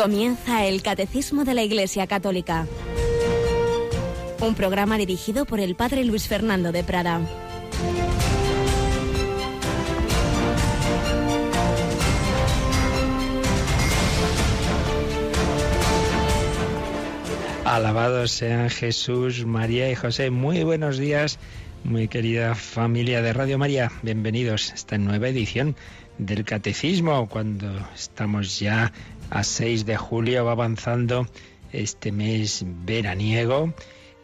Comienza el Catecismo de la Iglesia Católica. Un programa dirigido por el Padre Luis Fernando de Prada. Alabados sean Jesús, María y José. Muy buenos días, muy querida familia de Radio María. Bienvenidos a esta nueva edición del Catecismo, cuando estamos ya a 6 de julio, va avanzando este mes veraniego.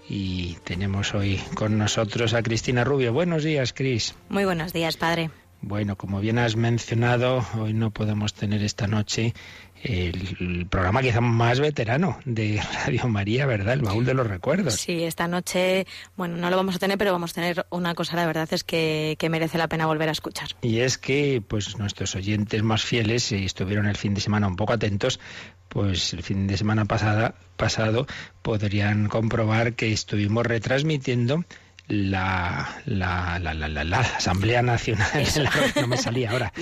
Y tenemos hoy con nosotros a Cristina Rubio. Buenos días, Cris. Muy buenos días, padre. Bueno, como bien has mencionado, hoy no podemos tener esta noche el, programa quizá más veterano de Radio María, ¿verdad? El baúl de los recuerdos. Sí, esta noche, bueno, no lo vamos a tener, pero vamos a tener una cosa, la verdad es que, que merece la pena volver a escuchar. Y es que, pues, nuestros oyentes más fieles estuvieron el fin de semana un poco atentos, pues el fin de semana pasada, pasado podrían comprobar que estuvimos retransmitiendo la, la, la, la, la Asamblea Nacional, no me salía ahora,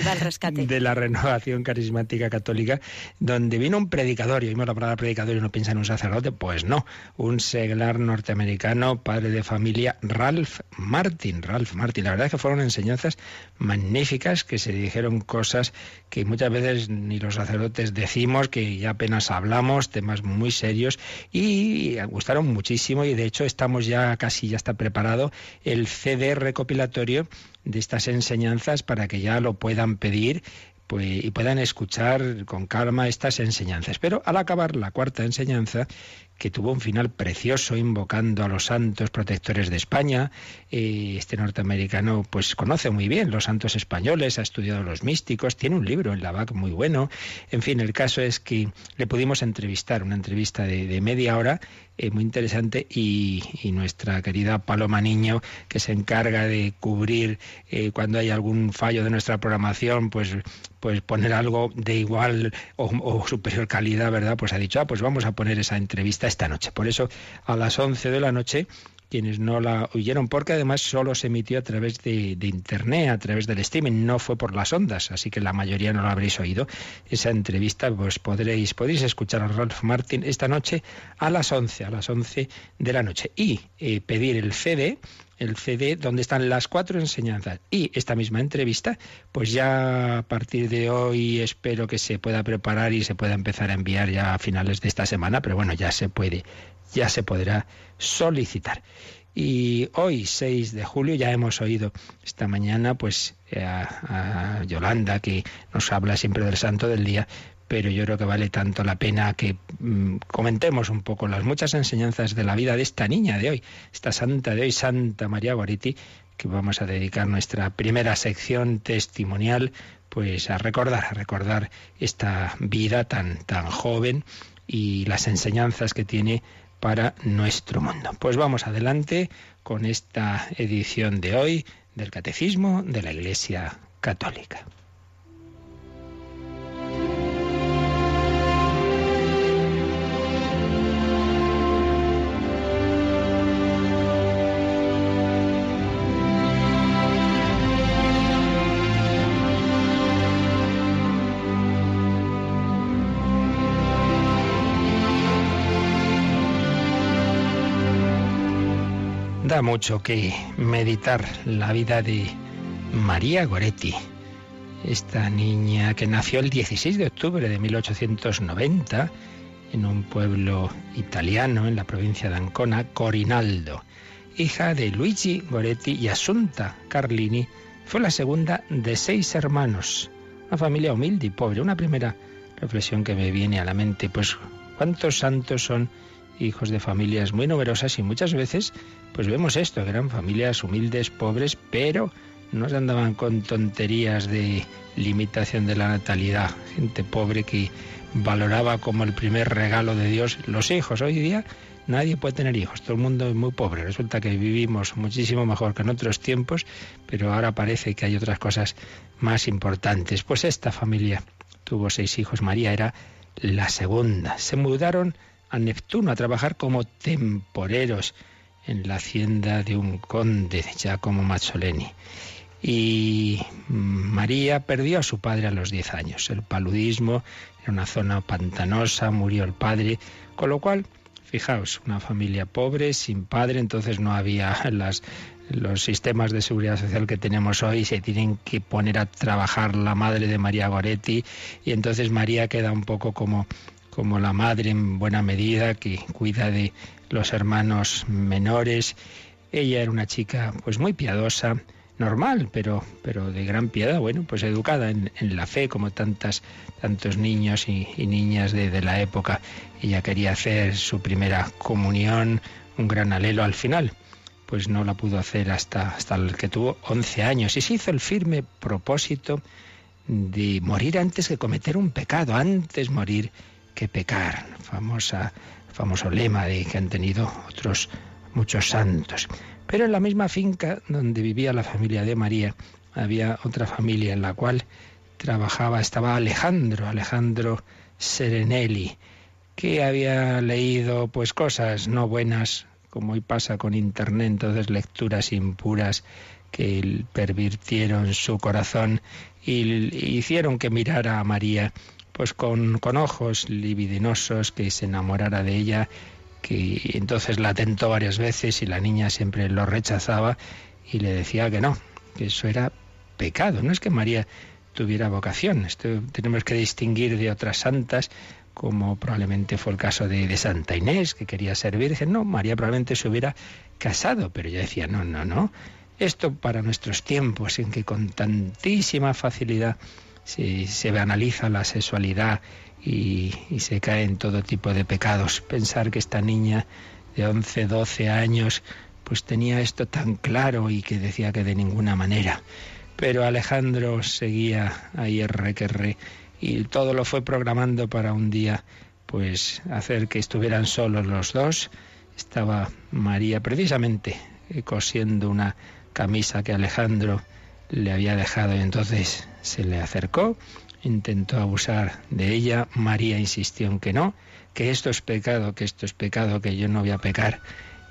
de la Renovación Carismática Católica, donde vino un predicador, y oímos la palabra predicador y uno piensa en un sacerdote, pues no, un seglar norteamericano, padre de familia, Ralph Martin, Ralph Martin. La verdad es que fueron enseñanzas magníficas, que se dijeron cosas que muchas veces ni los sacerdotes decimos, que ya apenas hablamos, temas muy serios, y gustaron muchísimo, y de hecho estamos ya casi, ya está preparado el CD recopilatorio de estas enseñanzas para que ya lo puedan pedir pues, y puedan escuchar con calma estas enseñanzas. Pero al acabar la cuarta enseñanza, que tuvo un final precioso invocando a los santos protectores de España. Eh, este norteamericano pues conoce muy bien los santos españoles, ha estudiado los místicos, tiene un libro en la BAC muy bueno. En fin, el caso es que le pudimos entrevistar, una entrevista de, media hora eh, muy interesante y, nuestra querida Paloma Niño, que se encarga de cubrir eh, cuando hay algún fallo de nuestra programación, pues pues poner algo de igual o, superior calidad, ¿verdad? Pues ha dicho, ah, pues vamos a poner esa entrevista esta noche. Por eso, a las 11 de la noche quienes no la oyeron, porque además solo se emitió a través de, Internet, a través del streaming, no fue por las ondas, así que la mayoría no la habréis oído. Esa entrevista, pues podréis, podéis escuchar a Ralph Martin esta noche a las 11, a las 11 de la noche. Y eh, pedir el CD, el CD donde están las cuatro enseñanzas y esta misma entrevista, pues ya a partir de hoy espero que se pueda preparar y se pueda empezar a enviar ya a finales de esta semana, pero bueno, ya se puede ya se podrá solicitar. Y hoy, 6 de julio, ya hemos oído esta mañana pues a, Yolanda que nos habla siempre del santo del día, pero yo creo que vale tanto la pena que mm, comentemos un poco las muchas enseñanzas de la vida de esta niña de hoy, esta santa de hoy, Santa María Guariti, que vamos a dedicar nuestra primera sección testimonial pues a recordar, a recordar esta vida tan tan joven y las enseñanzas que tiene para nuestro mundo. Pues vamos adelante con esta edición de hoy del Catecismo de la Iglesia Católica. Da mucho que meditar la vida de María Goretti, esta niña que nació el 16 de octubre de 1890 en un pueblo italiano en la provincia de Ancona, Corinaldo. Hija de Luigi Goretti y Asunta Carlini, fue la segunda de seis hermanos. Una familia humilde y pobre. Una primera reflexión que me viene a la mente, pues cuántos santos son hijos de familias muy numerosas y muchas veces pues vemos esto, eran familias humildes, pobres, pero no se andaban con tonterías de limitación de la natalidad, gente pobre que valoraba como el primer regalo de Dios los hijos. Hoy día nadie puede tener hijos, todo el mundo es muy pobre. Resulta que vivimos muchísimo mejor que en otros tiempos, pero ahora parece que hay otras cosas más importantes. Pues esta familia tuvo seis hijos, María era la segunda. Se mudaron a Neptuno a trabajar como temporeros en la hacienda de un conde, Giacomo Mazzoleni. Y María perdió a su padre a los 10 años. El paludismo era una zona pantanosa, murió el padre, con lo cual, fijaos, una familia pobre, sin padre, entonces no había los sistemas de seguridad social que tenemos hoy, se tienen que poner a trabajar la madre de María Goretti y entonces María queda un poco como como la madre en buena medida que cuida de los hermanos menores. Ella era una chica pues muy piadosa, normal, pero, pero de gran piedad, bueno, pues educada en, la fe, como tantas, tantos niños y, niñas de, la época. Ella quería hacer su primera comunión, un gran alelo al final. Pues no la pudo hacer hasta, hasta el que tuvo 11 años y se hizo el firme propósito de morir antes que cometer un pecado, antes morir que pecar, famosa, famoso lema de que han tenido otros muchos santos. Pero en la misma finca donde vivía la familia de María había otra familia en la cual trabajaba, estaba Alejandro, Alejandro Serenelli, que había leído pues cosas no buenas, como hoy pasa con internet, entonces lecturas impuras que pervirtieron su corazón y hicieron que mirara a María pues con, con ojos libidinosos, que se enamorara de ella, que entonces la tentó varias veces y la niña siempre lo rechazaba y le decía que no, que eso era pecado. No es que María tuviera vocación, esto tenemos que distinguir de otras santas, como probablemente fue el caso de, de, Santa Inés, que quería ser virgen. No, María probablemente se hubiera casado, pero ella decía, no, no, no. Esto para nuestros tiempos, en que con tantísima facilidad se, se analiza la sexualidad y, se cae en todo tipo de pecados. Pensar que esta niña de 11, 12 años pues tenía esto tan claro y que decía que de ninguna manera. Pero Alejandro seguía ahí R que re y todo lo fue programando para un día pues hacer que estuvieran solos los dos. Estaba María precisamente eh, cosiendo una camisa que Alejandro le había dejado y entonces se le acercó, intentó abusar de ella, María insistió en que no, que esto es pecado, que esto es pecado, que yo no voy a pecar.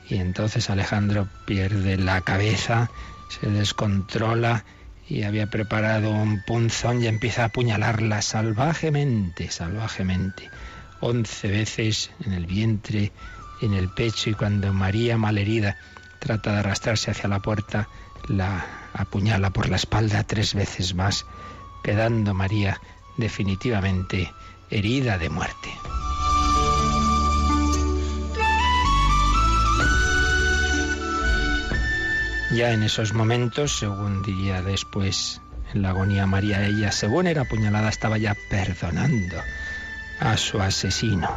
Y entonces Alejandro pierde la cabeza, se descontrola y había preparado un punzón y empieza a apuñalarla salvajemente, salvajemente. Once veces en el vientre, en el pecho y cuando María, malherida, trata de arrastrarse hacia la puerta, la apuñala por la espalda tres veces más, quedando María definitivamente herida de muerte. Ya en esos momentos, según diría después en la agonía María, ella, según era apuñalada, estaba ya perdonando a su asesino.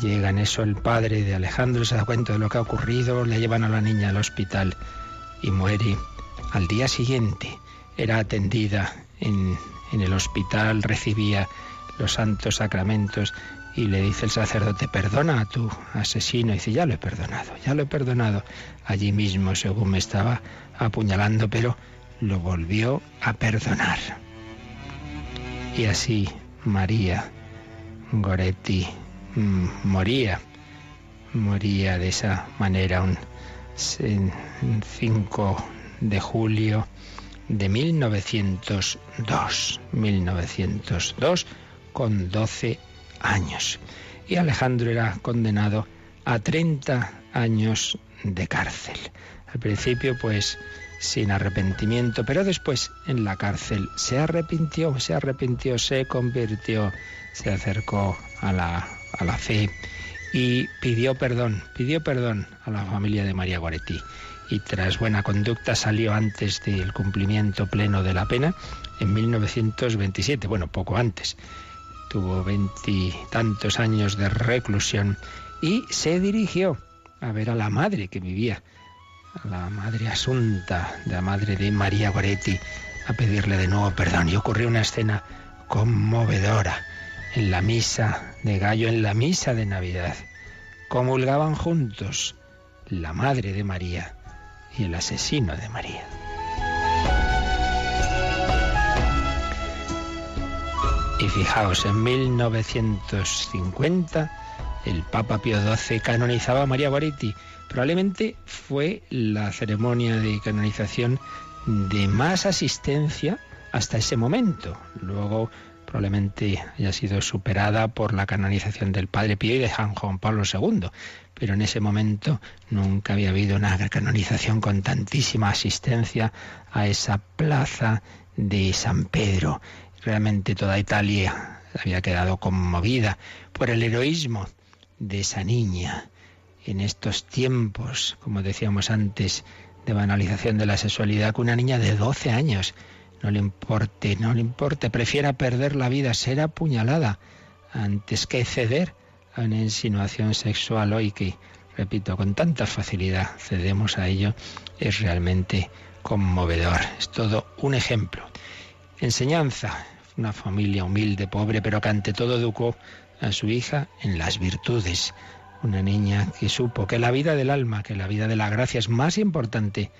Llega en eso el padre de Alejandro, se da cuenta de lo que ha ocurrido, le llevan a la niña al hospital y muere. Al día siguiente era atendida en, el hospital, recibía los santos sacramentos y le dice el sacerdote, perdona a tu asesino. Y dice, ya lo he perdonado, ya lo he perdonado. Allí mismo, según me estaba apuñalando, pero lo volvió a perdonar. Y así María Goretti mm, moría, moría de esa manera un 5 de julio de 1902, 1902, con 12 años. Y Alejandro era condenado a 30 años de cárcel. Al principio, pues, sin arrepentimiento, pero después en la cárcel se arrepintió, se arrepintió, se convirtió, se acercó a la, a la fe y pidió perdón, pidió perdón a la familia de María Guaretti y tras buena conducta salió antes del cumplimiento pleno de la pena en 1927, bueno, poco antes. Tuvo veintitantos años de reclusión y se dirigió a ver a la madre que vivía, a la madre Asunta, la madre de María Goretti, a pedirle de nuevo perdón. Y ocurrió una escena conmovedora en la misa de Gallo, en la misa de Navidad. Comulgaban juntos la Madre de María y el asesino de María. Y fijaos, en 1950 el Papa Pío XII canonizaba a María Guaretti. Probablemente fue la ceremonia de canonización de más asistencia hasta ese momento. Luego probablemente haya sido superada por la canonización del Padre Pío y de San Juan Pablo II, pero en ese momento nunca había habido una canonización con tantísima asistencia a esa plaza de San Pedro. Realmente toda Italia había quedado conmovida por el heroísmo de esa niña en estos tiempos, como decíamos antes, de banalización de la sexualidad, que una niña de 12 años no le importe, no le importe, prefiera perder la vida, ser apuñalada, antes que ceder a una insinuación sexual hoy que, repito, con tanta facilidad cedemos a ello, es realmente conmovedor. Es todo un ejemplo. Enseñanza, una familia humilde, pobre, pero que ante todo educó a su hija en las virtudes. Una niña que supo que la vida del alma, que la vida de la gracia es más importante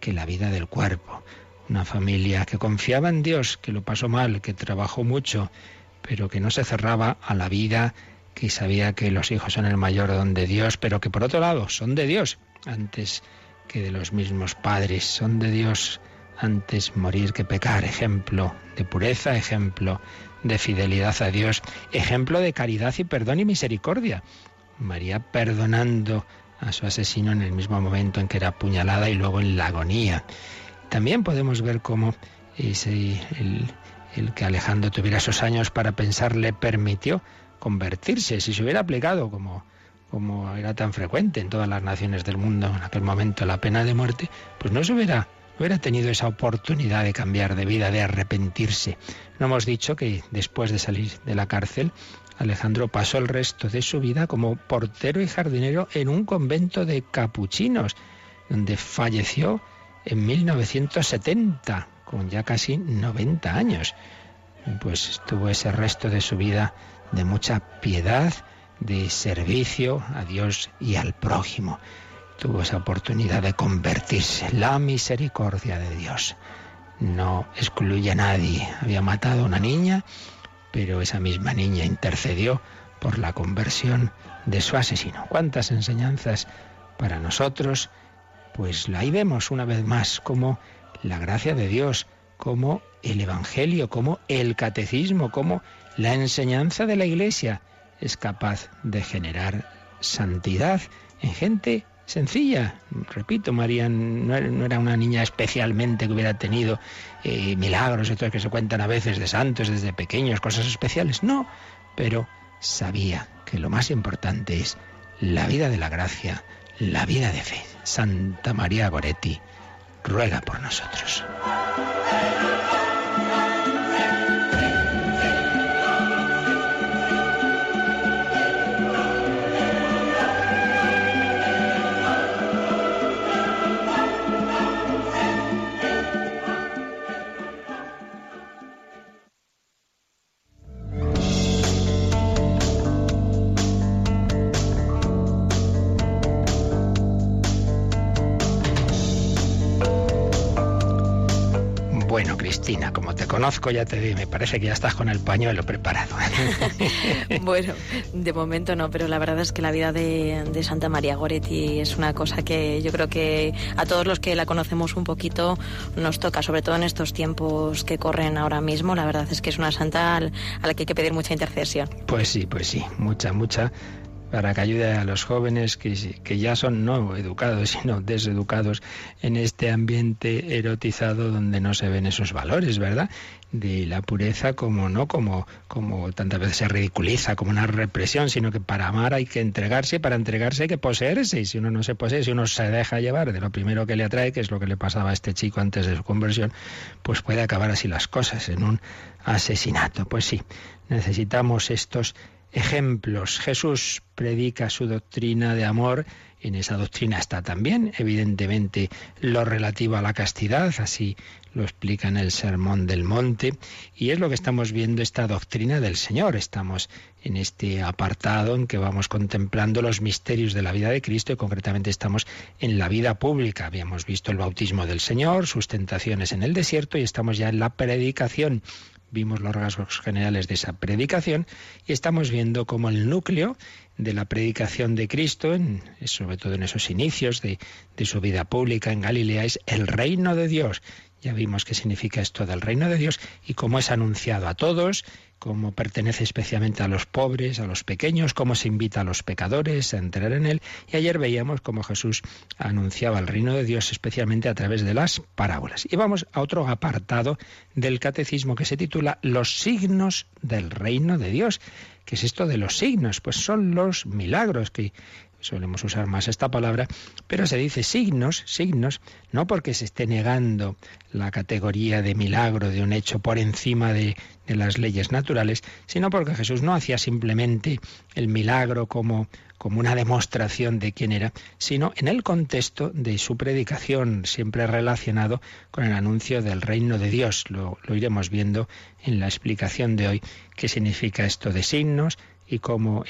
que la vida del cuerpo una familia que confiaba en Dios, que lo pasó mal, que trabajó mucho, pero que no se cerraba a la vida, que sabía que los hijos son el mayor don de Dios, pero que por otro lado son de Dios antes que de los mismos padres, son de Dios antes morir que pecar, ejemplo de pureza, ejemplo de fidelidad a Dios, ejemplo de caridad y perdón y misericordia. María perdonando a su asesino en el mismo momento en que era apuñalada y luego en la agonía. También podemos ver cómo ese, el, que Alejandro tuviera esos años para pensar le permitió convertirse. Si se hubiera aplicado como, como era tan frecuente en todas las naciones del mundo en aquel momento la pena de muerte, pues no se hubiera, hubiera tenido esa oportunidad de cambiar de vida, de arrepentirse. No hemos dicho que después de salir de la cárcel, Alejandro pasó el resto de su vida como portero y jardinero en un convento de capuchinos, donde falleció en 1970, con ya casi 90 años. Pues tuvo ese resto de su vida de mucha piedad, de servicio a Dios y al prójimo. Tuvo esa oportunidad de convertirse. La misericordia de Dios no excluye a nadie. Había matado a una niña, pero esa misma niña intercedió por la conversión de su asesino. ¿Cuántas enseñanzas para nosotros? Pues ahí vemos una vez más cómo la gracia de Dios, como el Evangelio, como el catecismo, como la enseñanza de la Iglesia es capaz de generar santidad en gente sencilla. Repito, María no era una niña especialmente que hubiera tenido eh, milagros, estos que se cuentan a veces de santos desde pequeños, cosas especiales. No, pero sabía que lo más importante es la vida de la gracia, la vida de fe. Santa María Goretti, ruega por nosotros. Como te conozco, ya te di, me parece que ya estás con el pañuelo preparado. bueno, de momento no, pero la verdad es que la vida de, de, Santa María Goretti es una cosa que yo creo que a todos los que la conocemos un poquito nos toca, sobre todo en estos tiempos que corren ahora mismo. La verdad es que es una santa a la que hay que pedir mucha intercesión. Pues sí, pues sí, mucha, mucha para que ayude a los jóvenes que, que ya son no educados, sino deseducados en este ambiente erotizado donde no se ven esos valores, ¿verdad? de la pureza como no como como tantas veces se ridiculiza como una represión sino que para amar hay que entregarse para entregarse hay que poseerse y si uno no se posee si uno se deja llevar de lo primero que le atrae que es lo que le pasaba a este chico antes de su conversión pues puede acabar así las cosas en un asesinato pues sí necesitamos estos ejemplos. Jesús predica su doctrina de amor. En esa doctrina está también, evidentemente, lo relativo a la castidad, así lo explica en el Sermón del Monte, y es lo que estamos viendo esta doctrina del Señor. Estamos en este apartado en que vamos contemplando los misterios de la vida de Cristo y concretamente estamos en la vida pública. Habíamos visto el bautismo del Señor, sus tentaciones en el desierto y estamos ya en la predicación vimos los rasgos generales de esa predicación y estamos viendo cómo el núcleo de la predicación de Cristo, en, sobre todo en esos inicios de, de su vida pública en Galilea, es el reino de Dios. ya vimos qué significa esto del reino de Dios y cómo es anunciado a todos, cómo pertenece especialmente a los pobres, a los pequeños, cómo se invita a los pecadores a entrar en él. Y ayer veíamos cómo Jesús anunciaba el reino de Dios especialmente a través de las parábolas. Y vamos a otro apartado del catecismo que se titula Los signos del reino de Dios. ¿Qué es esto de los signos? Pues son los milagros que solemos usar más esta palabra, pero se dice signos, signos, no porque se esté negando la categoría de milagro de un hecho por encima de, de las leyes naturales, sino porque Jesús no hacía simplemente el milagro como, como una demostración de quién era, sino en el contexto de su predicación, siempre relacionado con el anuncio del reino de Dios. Lo, iremos viendo en la explicación de hoy, qué significa esto de signos, y cómo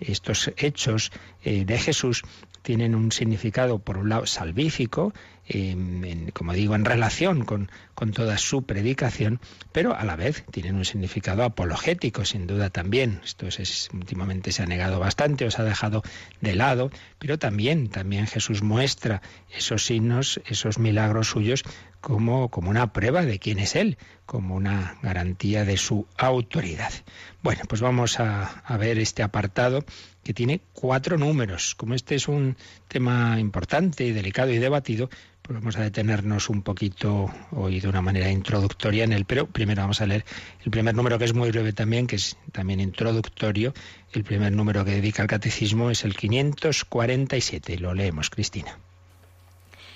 estos hechos eh, de Jesús tienen un significado, por un lado, salvífico, como digo, en relación con, con, toda su predicación, pero a la vez tienen un significado apologético, sin duda también. Esto es, últimamente se ha negado bastante, os ha dejado de lado, pero también, también Jesús muestra esos signos, esos milagros suyos como, como una prueba de quién es Él, como una garantía de su autoridad. Bueno, pues vamos a, a ver este apartado que tiene cuatro números. Como este es un tema importante, delicado y debatido, pues vamos a detenernos un poquito hoy de una manera introductoria en él, pero primero vamos a leer el primer número que es muy breve también, que es también introductorio. El primer número que dedica al catecismo es el 547. Lo leemos, Cristina.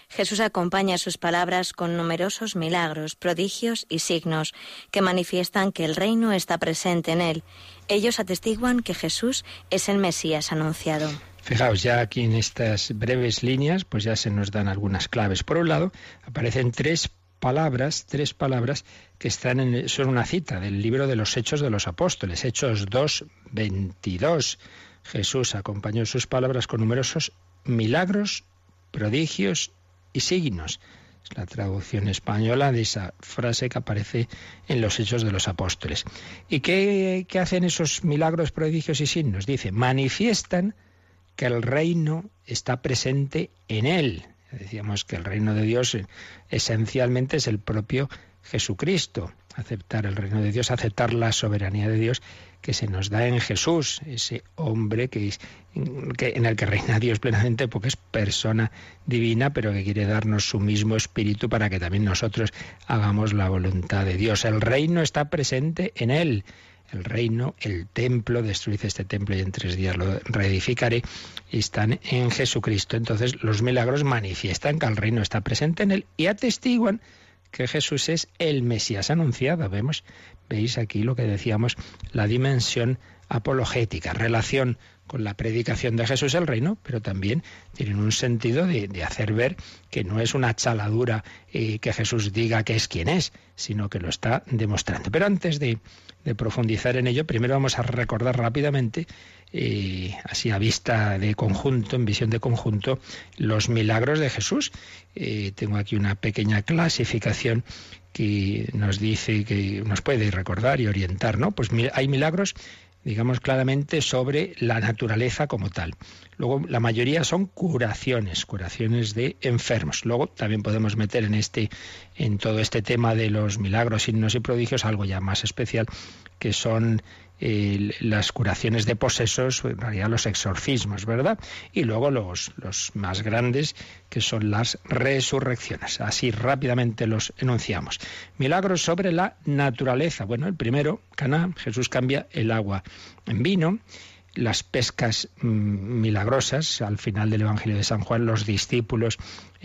Jesús acompaña sus palabras con numerosos milagros, prodigios y signos que manifiestan que el reino está presente en él. Ellos atestiguan que Jesús es el Mesías anunciado. Fijaos, ya aquí en estas breves líneas, pues ya se nos dan algunas claves. Por un lado, aparecen tres palabras, tres palabras que están en, son una cita del libro de los Hechos de los Apóstoles, Hechos 2, 22. Jesús acompañó sus palabras con numerosos milagros, prodigios y signos. Es la traducción española de esa frase que aparece en los Hechos de los Apóstoles. ¿Y qué, qué hacen esos milagros, prodigios y signos? Dice, manifiestan que el reino está presente en él. Decíamos que el reino de Dios esencialmente es el propio Jesucristo. Aceptar el reino de Dios, aceptar la soberanía de Dios que se nos da en Jesús, ese hombre que, es, que, en el que reina Dios plenamente porque es persona divina, pero que quiere darnos su mismo espíritu para que también nosotros hagamos la voluntad de Dios. El reino está presente en él. El reino, el templo, destruid este templo y en tres días lo reedificaré, están en Jesucristo. Entonces los milagros manifiestan que el reino está presente en él y atestiguan que Jesús es el Mesías anunciado. Vemos, veis aquí lo que decíamos, la dimensión apologética, relación con la predicación de Jesús el reino, pero también tienen un sentido de, hacer ver que no es una chaladura eh, que Jesús diga que es quien es, sino que lo está demostrando. Pero antes de, de profundizar en ello, primero vamos a recordar rápidamente eh, así a vista de conjunto, en visión de conjunto, los milagros de Jesús. Eh, tengo aquí una pequeña clasificación que nos dice que nos puede recordar y orientar, ¿no? Pues hay milagros digamos claramente, sobre la naturaleza como tal. Luego, la mayoría son curaciones, curaciones de enfermos. Luego, también podemos meter en este, en todo este tema de los milagros, signos y prodigios, algo ya más especial, que son las curaciones de posesos, en realidad los exorcismos, ¿verdad? Y luego los, los más grandes, que son las resurrecciones. Así rápidamente los enunciamos. Milagros sobre la naturaleza. Bueno, el primero, Caná, Jesús cambia el agua en vino las pescas mm, milagrosas. Al final del Evangelio de San Juan, los discípulos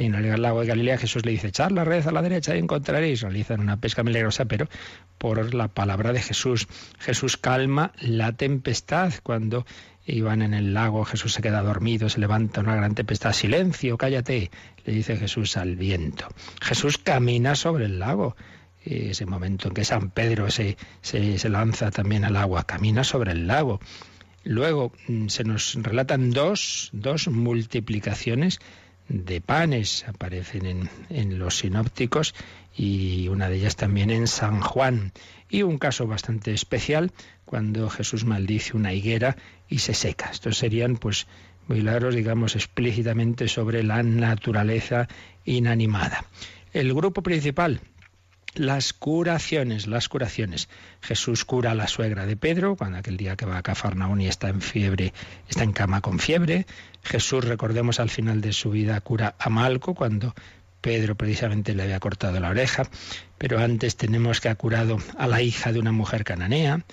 en el lago de Galilea, Jesús le dice, echar la red a la derecha y encontraréis. Realizan una pesca milagrosa, pero por la palabra de Jesús. Jesús calma la tempestad cuando iban en el lago, Jesús se queda dormido, se levanta una gran tempestad, silencio, cállate, le dice Jesús al viento. Jesús camina sobre el lago ese momento en que San Pedro se, se, se, lanza también al agua, camina sobre el lago. Luego mm, se nos relatan dos, dos multiplicaciones de panes, aparecen en, en, los sinópticos y una de ellas también en San Juan. Y un caso bastante especial cuando Jesús maldice una higuera y se seca. Estos serían pues milagros, digamos, explícitamente sobre la naturaleza inanimada. El grupo principal las curaciones, las curaciones. Jesús cura a la suegra de Pedro cuando aquel día que va a Cafarnaún y está en fiebre, está en cama con fiebre. Jesús, recordemos al final de su vida, cura a Malco cuando Pedro precisamente le había cortado la oreja, pero antes tenemos que ha curado a la hija de una mujer cananea,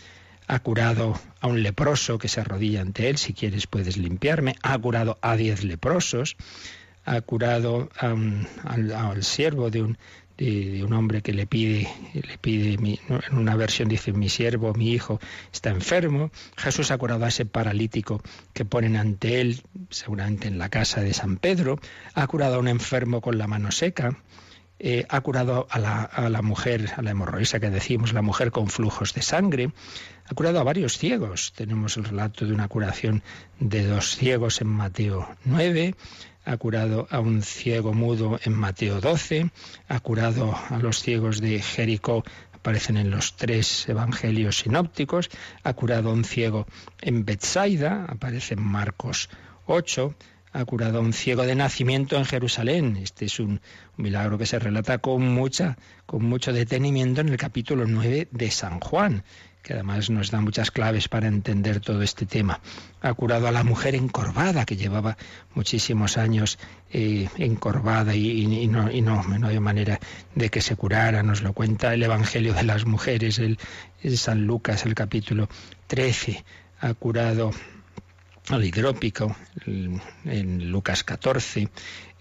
ha curado a un leproso que se arrodilla ante él, si quieres puedes limpiarme, ha curado a diez leprosos, ha curado al siervo de un, de, un hombre que le pide, le pide en una versión dice, mi siervo, mi hijo está enfermo. Jesús ha curado a ese paralítico que ponen ante él, seguramente en la casa de San Pedro. Ha curado a un enfermo con la mano seca. Eh, ha curado a la, a la, mujer, a la hemorroísa que decimos, la mujer con flujos de sangre, ha curado a varios ciegos. Tenemos el relato de una curación de dos ciegos en Mateo 9, ha curado a un ciego mudo en Mateo 12, ha curado a los ciegos de Jericó, aparecen en los tres evangelios sinópticos, ha curado a un ciego en Bethsaida, aparece en Marcos 8, ha curado a un ciego de nacimiento en Jerusalén. Este es un, milagro que se relata con mucha, con mucho detenimiento en el capítulo 9 de San Juan que además nos da muchas claves para entender todo este tema. Ha curado a la mujer encorvada, que llevaba muchísimos años eh, encorvada y, no, no, había manera de que se curara. Nos lo cuenta el Evangelio de las Mujeres, el, San Lucas, el capítulo 13. Ha curado al hidrópico, en Lucas 14,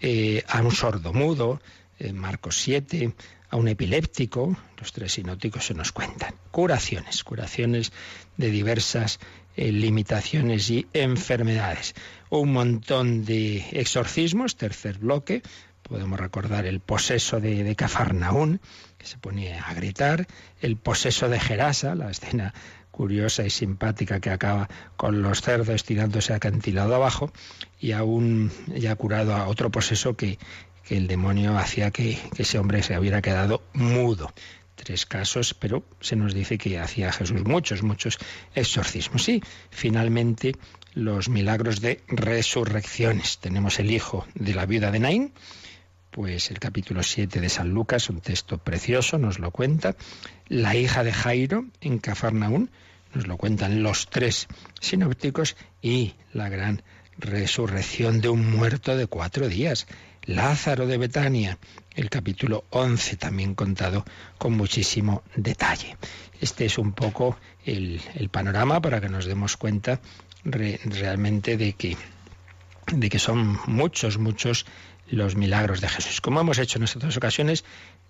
eh, a un sordo mudo, en Marcos 7, a un epiléptico, los tres sinóticos se nos cuentan. Curaciones, curaciones de diversas eh, limitaciones y enfermedades. Un montón de exorcismos, tercer bloque. Podemos recordar el poseso de, de Cafarnaún, que se ponía a gritar, el poseso de Gerasa, la escena curiosa y simpática que acaba con los cerdos tirándose acantilado abajo, y aún ya curado a otro poseso que, que el demonio hacía que, ese hombre se hubiera quedado mudo tres casos, pero se nos dice que hacía Jesús muchos, muchos exorcismos. Y finalmente los milagros de resurrecciones. Tenemos el hijo de la viuda de Naín, pues el capítulo 7 de San Lucas, un texto precioso, nos lo cuenta. La hija de Jairo en Cafarnaún, nos lo cuentan los tres sinópticos, y la gran resurrección de un muerto de cuatro días. Lázaro de Betania, el capítulo 11 también contado con muchísimo detalle. Este es un poco el, panorama para que nos demos cuenta realmente de que, de que son muchos, muchos los milagros de Jesús. Como hemos hecho en otras ocasiones,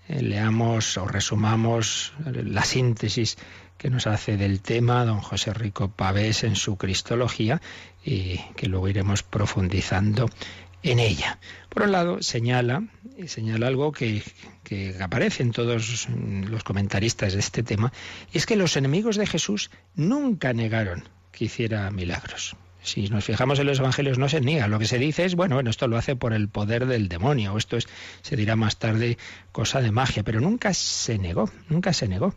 eh, leamos o resumamos la síntesis que nos hace del tema don José Rico Pavés en su Cristología y que luego iremos profundizando en ella. Por un lado, señala, señala algo que, que aparece en todos los comentaristas de este tema, y es que los enemigos de Jesús nunca negaron que hiciera milagros. Si nos fijamos en los evangelios no se niega, lo que se dice es, bueno, bueno, esto lo hace por el poder del demonio, o esto es, se dirá más tarde, cosa de magia, pero nunca se negó, nunca se negó.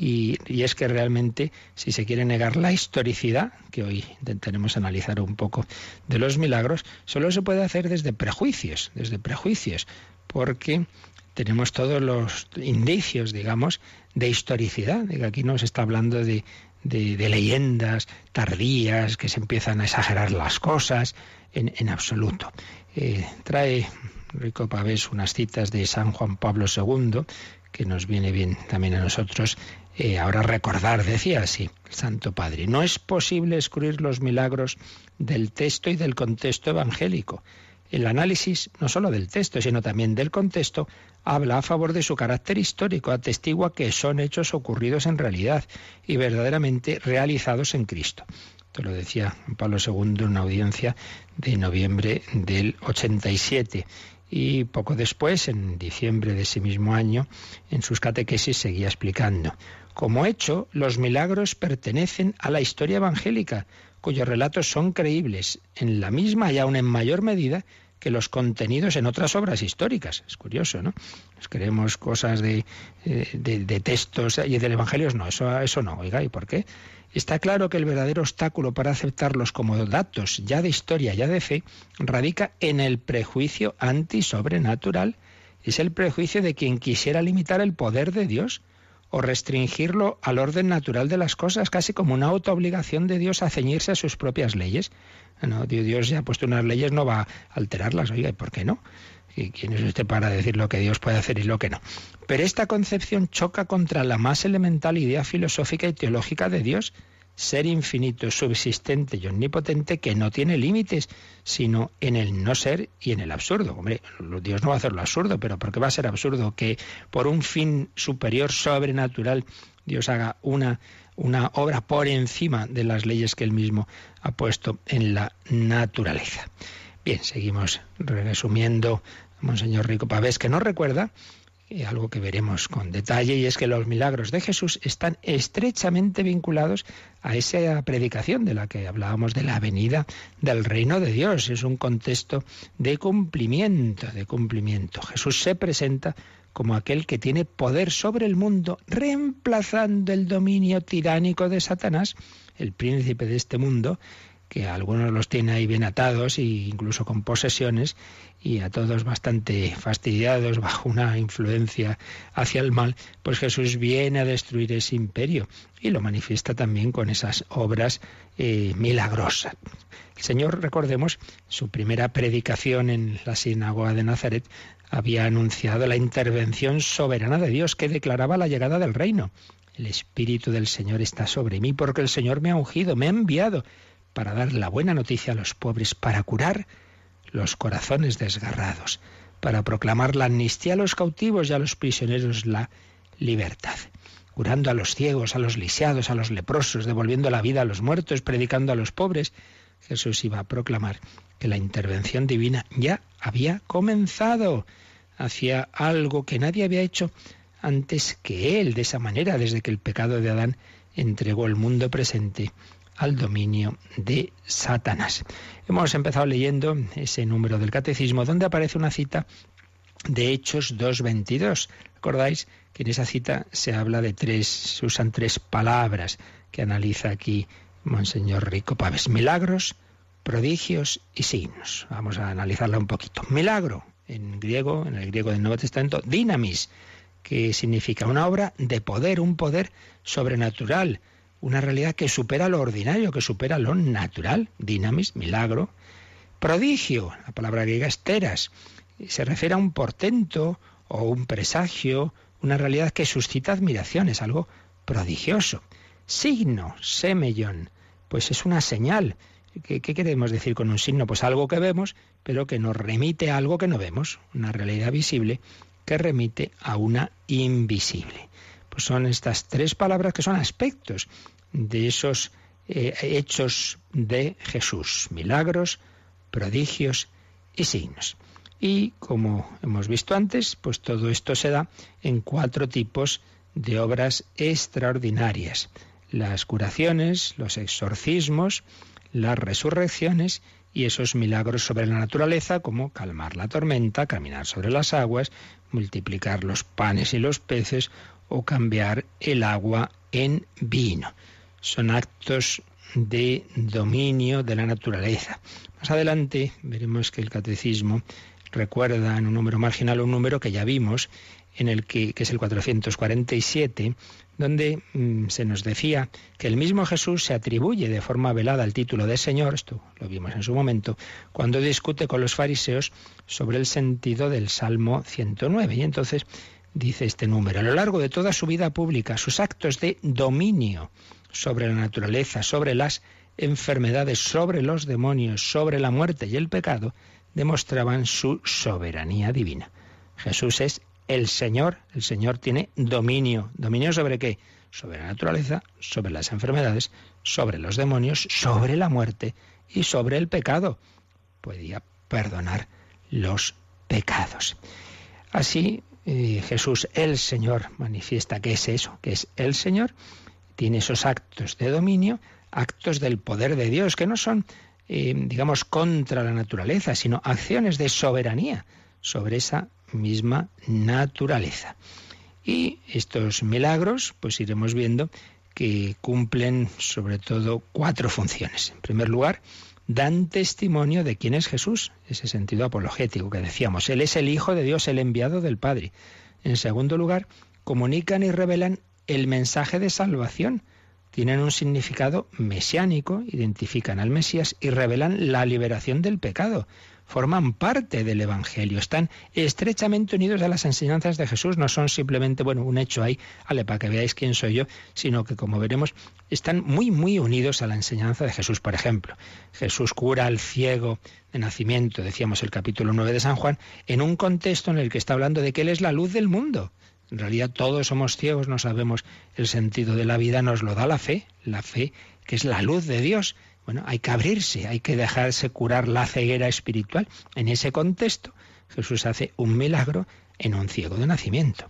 Y, es que realmente, si se quiere negar la historicidad, que hoy intentaremos analizar un poco de los milagros, solo se puede hacer desde prejuicios, desde prejuicios, porque tenemos todos los indicios, digamos, de historicidad. Aquí no se está hablando de, leyendas tardías que se empiezan a exagerar las cosas, en, absoluto. Eh, trae Rico Pavés unas citas de San Juan Pablo II, que nos viene bien también a nosotros eh, ahora recordar, decía así el Santo Padre, no es posible excluir los milagros del texto y del contexto evangélico. El análisis, no solo del texto, sino también del contexto, habla a favor de su carácter histórico, atestigua que son hechos ocurridos en realidad y verdaderamente realizados en Cristo. Esto lo decía Pablo II en una audiencia de noviembre del 87 y poco después, en diciembre de ese mismo año, en sus catequesis seguía explicando. Como hecho, los milagros pertenecen a la historia evangélica, cuyos relatos son creíbles en la misma y aún en mayor medida que los contenidos en otras obras históricas. Es curioso, ¿no? Nos creemos cosas de, eh, de, textos y del Evangelio, no, eso, eso no. Oiga, ¿y por qué? Está claro que el verdadero obstáculo para aceptarlos como datos ya de historia, ya de fe, radica en el prejuicio antisobrenatural Es el prejuicio de quien quisiera limitar el poder de Dios o restringirlo al orden natural de las cosas, casi como una autoobligación de Dios a ceñirse a sus propias leyes. No, Dios ya ha puesto unas leyes, no va a alterarlas. Oiga, ¿y por qué no? ¿Quién es usted para decir lo que Dios puede hacer y lo que no? Pero esta concepción choca contra la más elemental idea filosófica y teológica de Dios, ser infinito, subsistente y omnipotente que no tiene límites, sino en el no ser y en el absurdo. Hombre, Dios no va a hacer lo absurdo, pero ¿por qué va a ser absurdo que por un fin superior, sobrenatural, Dios haga una, una obra por encima de las leyes que él mismo ha puesto en la naturaleza? Bien, seguimos resumiendo Monseñor Rico Pavés, que nos recuerda algo que veremos con detalle, y es que los milagros de Jesús están estrechamente vinculados a esa predicación de la que hablábamos de la venida del reino de Dios. Es un contexto de cumplimiento, de cumplimiento. Jesús se presenta como aquel que tiene poder sobre el mundo, reemplazando el dominio tiránico de Satanás, el príncipe de este mundo, que algunos los tiene ahí bien atados e incluso con posesiones y a todos bastante fastidiados bajo una influencia hacia el mal, pues Jesús viene a destruir ese imperio y lo manifiesta también con esas obras eh, milagrosas. El Señor, recordemos, su primera predicación en la sinagoga de Nazaret había anunciado la intervención soberana de Dios que declaraba la llegada del reino. El Espíritu del Señor está sobre mí porque el Señor me ha ungido, me ha enviado para dar la buena noticia a los pobres, para curar los corazones desgarrados, para proclamar la amnistía a los cautivos y a los prisioneros la libertad, curando a los ciegos, a los lisiados, a los leprosos, devolviendo la vida a los muertos, predicando a los pobres. Jesús iba a proclamar que la intervención divina ya había comenzado hacia algo que nadie había hecho antes que él, de esa manera, desde que el pecado de Adán entregó el mundo presente al dominio de Satanás. Hemos empezado leyendo ese número del catecismo donde aparece una cita de Hechos 2.22. ¿Recordáis que en esa cita se habla de tres, se usan tres palabras que analiza aquí Monseñor Rico Paves? Milagros, prodigios y signos. Vamos a analizarla un poquito. Milagro, en griego, en el griego del Nuevo Testamento, dinamis, que significa una obra de poder, un poder sobrenatural, una realidad que supera lo ordinario, que supera lo natural, dinamis, milagro. Prodigio, la palabra griega es teras, se refiere a un portento o un presagio, una realidad que suscita admiración, es algo prodigioso. Signo, semellón, pues es una señal. ¿Qué, ¿Qué, queremos decir con un signo? Pues algo que vemos, pero que nos remite a algo que no vemos, una realidad visible que remite a una invisible son estas tres palabras que son aspectos de esos eh, hechos de Jesús, milagros, prodigios y signos. Y como hemos visto antes, pues todo esto se da en cuatro tipos de obras extraordinarias. Las curaciones, los exorcismos, las resurrecciones y esos milagros sobre la naturaleza como calmar la tormenta, caminar sobre las aguas, multiplicar los panes y los peces o cambiar el agua en vino. Son actos de dominio de la naturaleza. Más adelante veremos que el catecismo recuerda en un número marginal un número que ya vimos, en el que, que es el 447, donde mm, se nos decía que el mismo Jesús se atribuye de forma velada el título de Señor, esto lo vimos en su momento, cuando discute con los fariseos sobre el sentido del Salmo 109. Y entonces dice este número, a lo largo de toda su vida pública, sus actos de dominio sobre la naturaleza, sobre las enfermedades, sobre los demonios, sobre la muerte y el pecado, demostraban su soberanía divina. Jesús es el Señor, el Señor tiene dominio. ¿Dominio sobre qué? Sobre la naturaleza, sobre las enfermedades, sobre los demonios, sobre la muerte y sobre el pecado. Podía perdonar los pecados. Así, Jesús, el Señor, manifiesta que es eso, que es el Señor, tiene esos actos de dominio, actos del poder de Dios, que no son, eh, digamos, contra la naturaleza, sino acciones de soberanía sobre esa misma naturaleza. Y estos milagros, pues iremos viendo que cumplen sobre todo cuatro funciones. En primer lugar, dan testimonio de quién es Jesús, ese sentido apologético que decíamos. Él es el Hijo de Dios, el enviado del Padre. En segundo lugar, comunican y revelan el mensaje de salvación. Tienen un significado mesiánico, identifican al Mesías y revelan la liberación del pecado forman parte del Evangelio, están estrechamente unidos a las enseñanzas de Jesús, no son simplemente, bueno, un hecho ahí, ale, para que veáis quién soy yo, sino que, como veremos, están muy, muy unidos a la enseñanza de Jesús. Por ejemplo, Jesús cura al ciego de nacimiento, decíamos el capítulo 9 de San Juan, en un contexto en el que está hablando de que Él es la luz del mundo. En realidad todos somos ciegos, no sabemos el sentido de la vida, nos lo da la fe, la fe que es la luz de Dios. Bueno, hay que abrirse, hay que dejarse curar la ceguera espiritual. En ese contexto, Jesús hace un milagro en un ciego de nacimiento.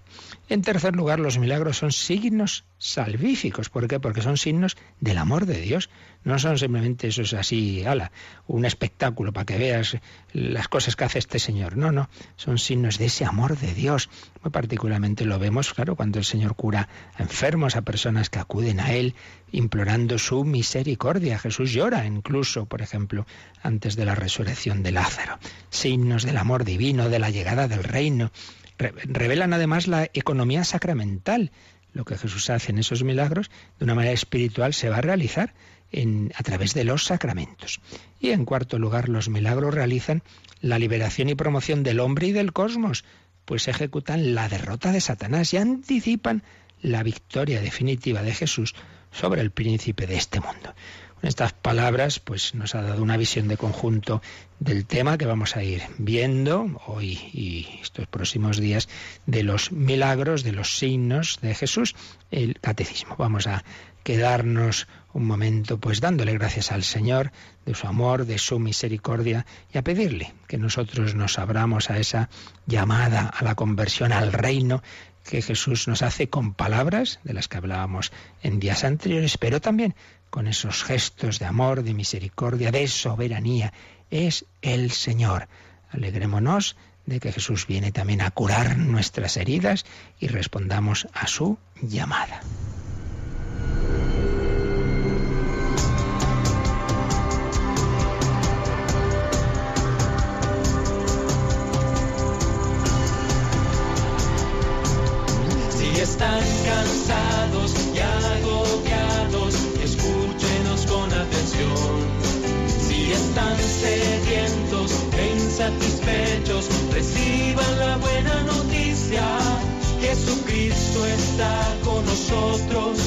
En tercer lugar, los milagros son signos salvíficos. ¿Por qué? Porque son signos del amor de Dios. No son simplemente esos así, ala, un espectáculo para que veas las cosas que hace este Señor. No, no, son signos de ese amor de Dios. Muy particularmente lo vemos, claro, cuando el Señor cura a enfermos, a personas que acuden a Él implorando su misericordia. Jesús llora incluso, por ejemplo, antes de la resurrección de Lázaro. Signos del amor divino, de la llegada del reino. Revelan además la economía sacramental. Lo que Jesús hace en esos milagros, de una manera espiritual, se va a realizar en, a través de los sacramentos. Y en cuarto lugar, los milagros realizan la liberación y promoción del hombre y del cosmos, pues ejecutan la derrota de Satanás y anticipan la victoria definitiva de Jesús sobre el príncipe de este mundo. Con estas palabras, pues nos ha dado una visión de conjunto del tema que vamos a ir viendo hoy y estos próximos días de los milagros, de los signos de Jesús, el catecismo. Vamos a quedarnos un momento pues dándole gracias al Señor de su amor, de su misericordia y a pedirle que nosotros nos abramos a esa llamada a la conversión al reino que Jesús nos hace con palabras de las que hablábamos en días anteriores, pero también con esos gestos de amor, de misericordia, de soberanía. Es el Señor. Alegrémonos de que Jesús viene también a curar nuestras heridas y respondamos a su llamada. Si están cansados y agobiados, sedientos e insatisfechos, reciban la buena noticia. Jesucristo está con nosotros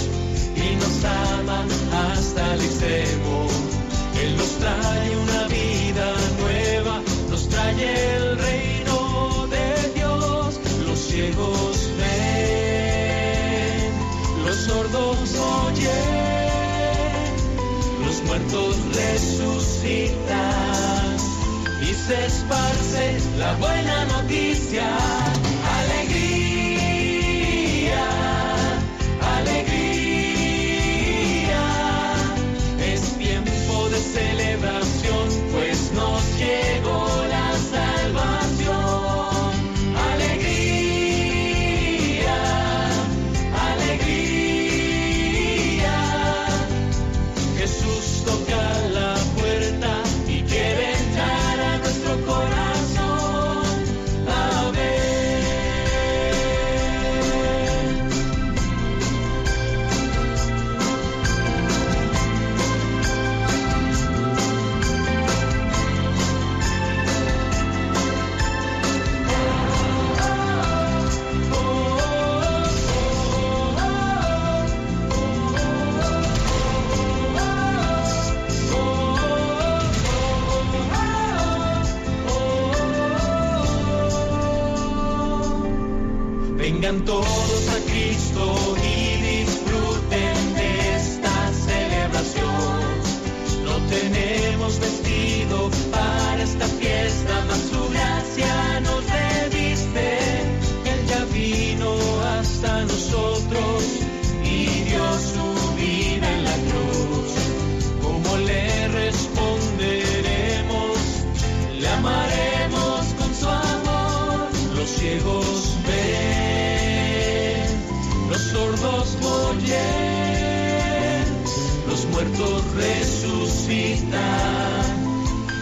y nos ama hasta el extremo. Él nos trae una vida nueva, nos trae el reino de Dios. Los ciegos ven, los sordos oyen, los muertos resucitan esparce la buena noticia.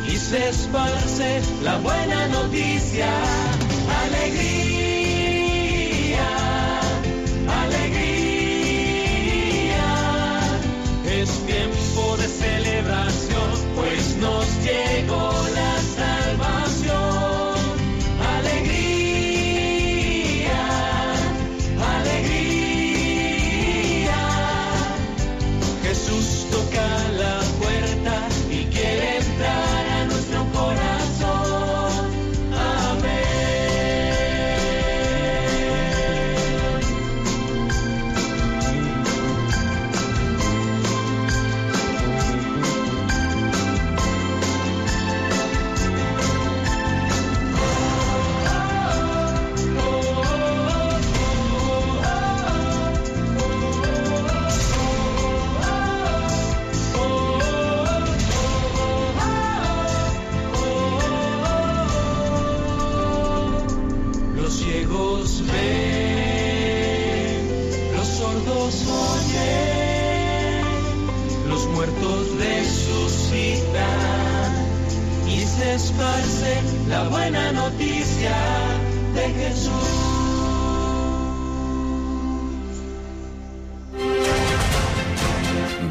y se esparce la buena noticia.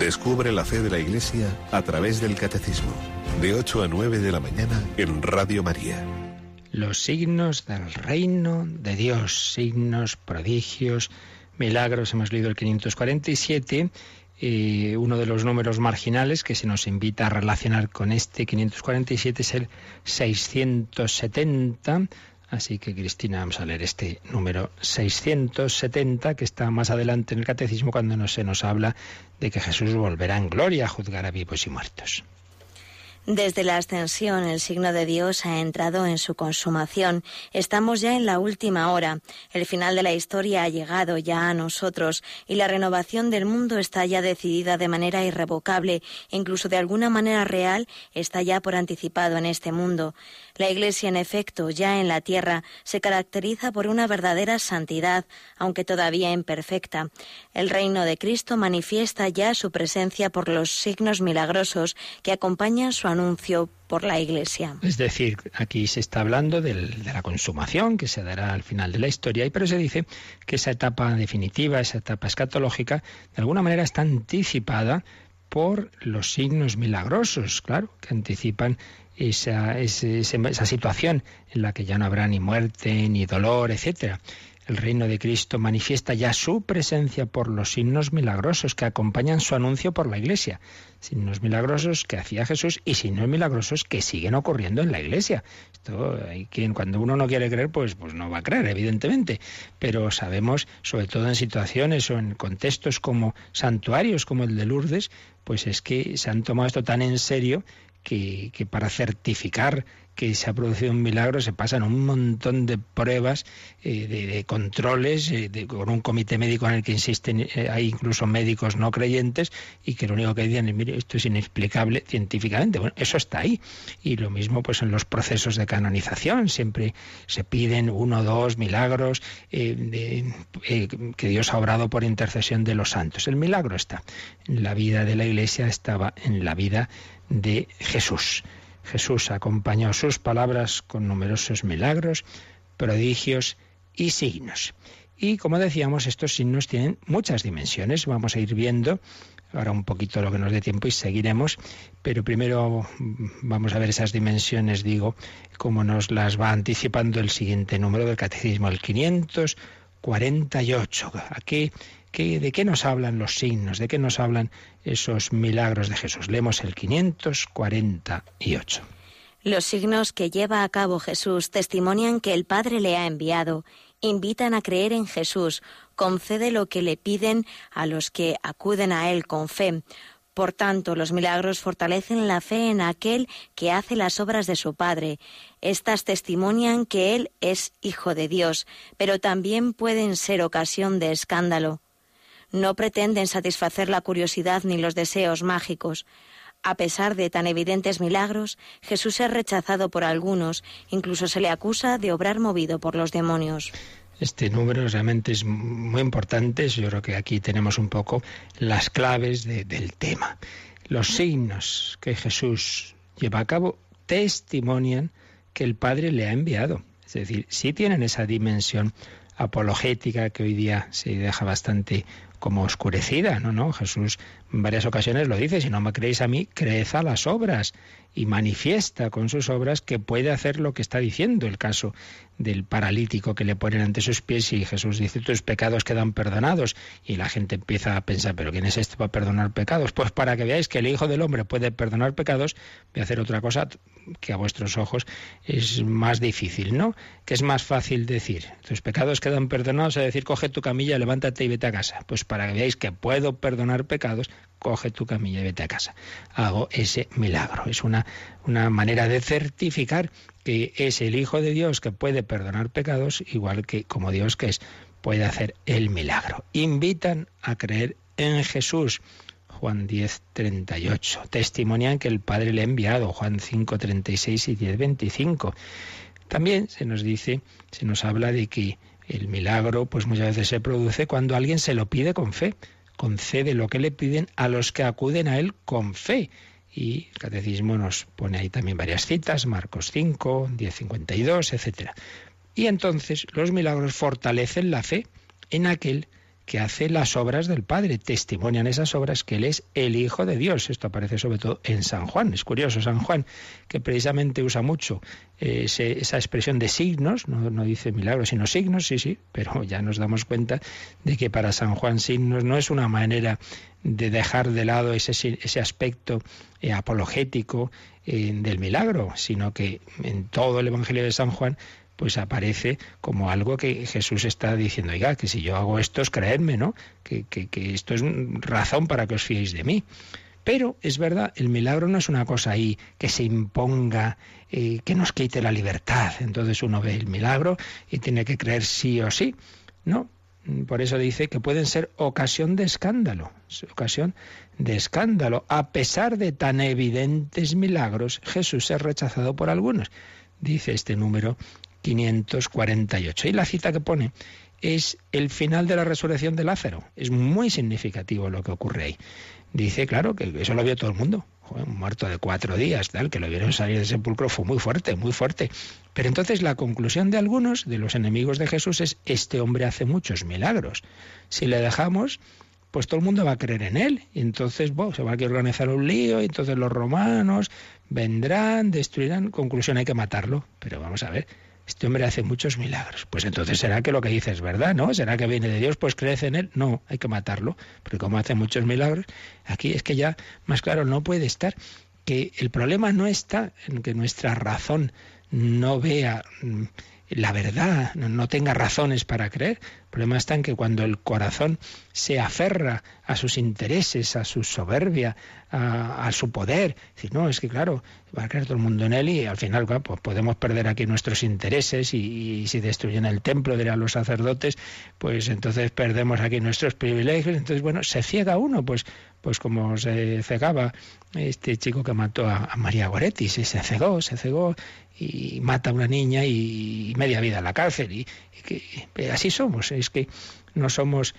Descubre la fe de la Iglesia a través del Catecismo, de 8 a 9 de la mañana en Radio María. Los signos del reino de Dios, signos, prodigios, milagros. Hemos leído el 547, eh, uno de los números marginales que se nos invita a relacionar con este 547 es el 670. Así que Cristina, vamos a leer este número 670 que está más adelante en el catecismo cuando se nos habla de que Jesús volverá en gloria a juzgar a vivos y muertos. Desde la ascensión, el signo de Dios ha entrado en su consumación. Estamos ya en la última hora. El final de la historia ha llegado ya a nosotros y la renovación del mundo está ya decidida de manera irrevocable, incluso de alguna manera real, está ya por anticipado en este mundo. La Iglesia, en efecto, ya en la tierra, se caracteriza por una verdadera santidad, aunque todavía imperfecta. El reino de Cristo manifiesta ya su presencia por los signos milagrosos que acompañan su anuncio por la Iglesia. Es decir, aquí se está hablando de la consumación que se dará al final de la historia, y pero se dice que esa etapa definitiva, esa etapa escatológica, de alguna manera está anticipada por los signos milagrosos, claro, que anticipan esa, esa situación en la que ya no habrá ni muerte, ni dolor, etcétera. El reino de Cristo manifiesta ya su presencia por los signos milagrosos que acompañan su anuncio por la Iglesia. Signos milagrosos que hacía Jesús y signos milagrosos que siguen ocurriendo en la Iglesia. Esto hay quien cuando uno no quiere creer, pues, pues no va a creer, evidentemente. Pero sabemos, sobre todo en situaciones o en contextos como santuarios como el de Lourdes, pues es que se han tomado esto tan en serio que, para certificar que se ha producido un milagro se pasan un montón de pruebas, eh, de, controles, eh, con un comité médico en el que insisten, eh, hay incluso médicos no creyentes y que lo único que dicen es, mire, esto es inexplicable científicamente. Bueno, eso está ahí. Y lo mismo pues en los procesos de canonización, siempre se piden uno o dos milagros de- que Dios ha obrado por intercesión de los santos. El milagro está la vida de la Iglesia, estaba en la vida de Jesús. Jesús acompañó sus palabras con numerosos milagros, prodigios y signos. Y como decíamos, estos signos tienen muchas dimensiones. Vamos a ir viendo ahora un poquito lo que nos dé tiempo y seguiremos, pero primero vamos a ver esas dimensiones, digo, como nos las va anticipando el siguiente número del catecismo, el 548. Aquí, ¿qué, ¿De qué nos hablan los signos? ¿De qué nos hablan esos milagros de Jesús? Leemos el 548. Los signos que lleva a cabo Jesús testimonian que el Padre le ha enviado, invitan a creer en Jesús, concede lo que le piden a los que acuden a Él con fe. Por tanto, los milagros fortalecen la fe en aquel que hace las obras de su Padre. Estas testimonian que Él es Hijo de Dios, pero también pueden ser ocasión de escándalo. No pretenden satisfacer la curiosidad ni los deseos mágicos. A pesar de tan evidentes milagros, Jesús es rechazado por algunos, incluso se le acusa de obrar movido por los demonios. Este número realmente es muy importante. Yo creo que aquí tenemos un poco las claves de- del tema. Los signos que Jesús lleva a cabo testimonian que el Padre le ha enviado. Es decir, sí tienen esa dimensión apologética que hoy día se deja bastante como oscurecida. No, no, Jesús en varias ocasiones lo dice, si no me creéis a mí, creed a las obras y manifiesta con sus obras que puede hacer lo que está diciendo. El caso del paralítico que le ponen ante sus pies y Jesús dice tus pecados quedan perdonados y la gente empieza a pensar, pero ¿quién es este para perdonar pecados? Pues para que veáis que el Hijo del Hombre puede perdonar pecados, voy a hacer otra cosa que a vuestros ojos es más difícil, ¿no? Que es más fácil decir, tus pecados quedan perdonados, es decir, coge tu camilla, levántate y vete a casa. Pues para que veáis que puedo perdonar pecados, coge tu camilla y vete a casa. Hago ese milagro. Es una, una manera de certificar que es el Hijo de Dios que puede perdonar pecados, igual que como Dios que es, puede hacer el milagro. Invitan a creer en Jesús. Juan 10, 38. Testimonian que el Padre le ha enviado. Juan 5, 36 y 10, 25. También se nos dice, se nos habla de que el milagro, pues muchas veces se produce cuando alguien se lo pide con fe concede lo que le piden a los que acuden a Él con fe. Y el catecismo nos pone ahí también varias citas, Marcos 5, 10, 52, etc. Y entonces los milagros fortalecen la fe en aquel que hace las obras del Padre, testimonian esas obras que Él es el Hijo de Dios. Esto aparece sobre todo en San Juan. Es curioso, San Juan, que precisamente usa mucho eh, esa expresión de signos, no, no, dice milagros, sino signos, sí, sí, pero ya nos damos cuenta de que para San Juan signos no es una manera de dejar de lado ese, ese aspecto eh, apologético eh, del milagro, sino que en todo el Evangelio de San Juan pues aparece como algo que Jesús está diciendo, oiga, que si yo hago esto es creedme, ¿no? Que, que, que esto es razón para que os fiéis de mí. Pero es verdad, el milagro no es una cosa ahí que se imponga, eh, que nos quite la libertad. Entonces uno ve el milagro y tiene que creer sí o sí. No, por eso dice que pueden ser ocasión de escándalo, ocasión de escándalo. A pesar de tan evidentes milagros, Jesús es rechazado por algunos. Dice este número 548. Y la cita que pone es el final de la resurrección de Lázaro. Es muy significativo lo que ocurre ahí. Dice, claro, que eso lo vio todo el mundo. un muerto de cuatro días, tal, que lo vieron salir del sepulcro fue muy fuerte, muy fuerte. Pero entonces la conclusión de algunos, de los enemigos de Jesús, es, este hombre hace muchos milagros. Si le dejamos, pues todo el mundo va a creer en él. Y entonces se va a organizar un lío, y entonces los romanos vendrán, destruirán. Conclusión, hay que matarlo. Pero vamos a ver, este hombre hace muchos milagros. Pues entonces será que lo que dice es verdad, ¿no? ¿Será que viene de Dios? Pues crees en él. No, hay que matarlo, porque como hace muchos milagros, aquí es que ya más claro no puede estar que el problema no está en que nuestra razón no vea mm, la verdad, no tenga razones para creer. El problema está en que cuando el corazón se aferra a sus intereses, a su soberbia, a, su poder, si no, es que claro, va a creer todo el mundo en él y al final pues podemos perder aquí nuestros intereses y, si destruyen el templo, a los sacerdotes, pues entonces perdemos aquí nuestros privilegios. Entonces, bueno, se ciega uno, pues pues como se cegaba este chico que mató a, María Goretti, se, se cegó, se cegó y mata a una niña y media vida en la cárcel. Y, que así somos, es que no somos,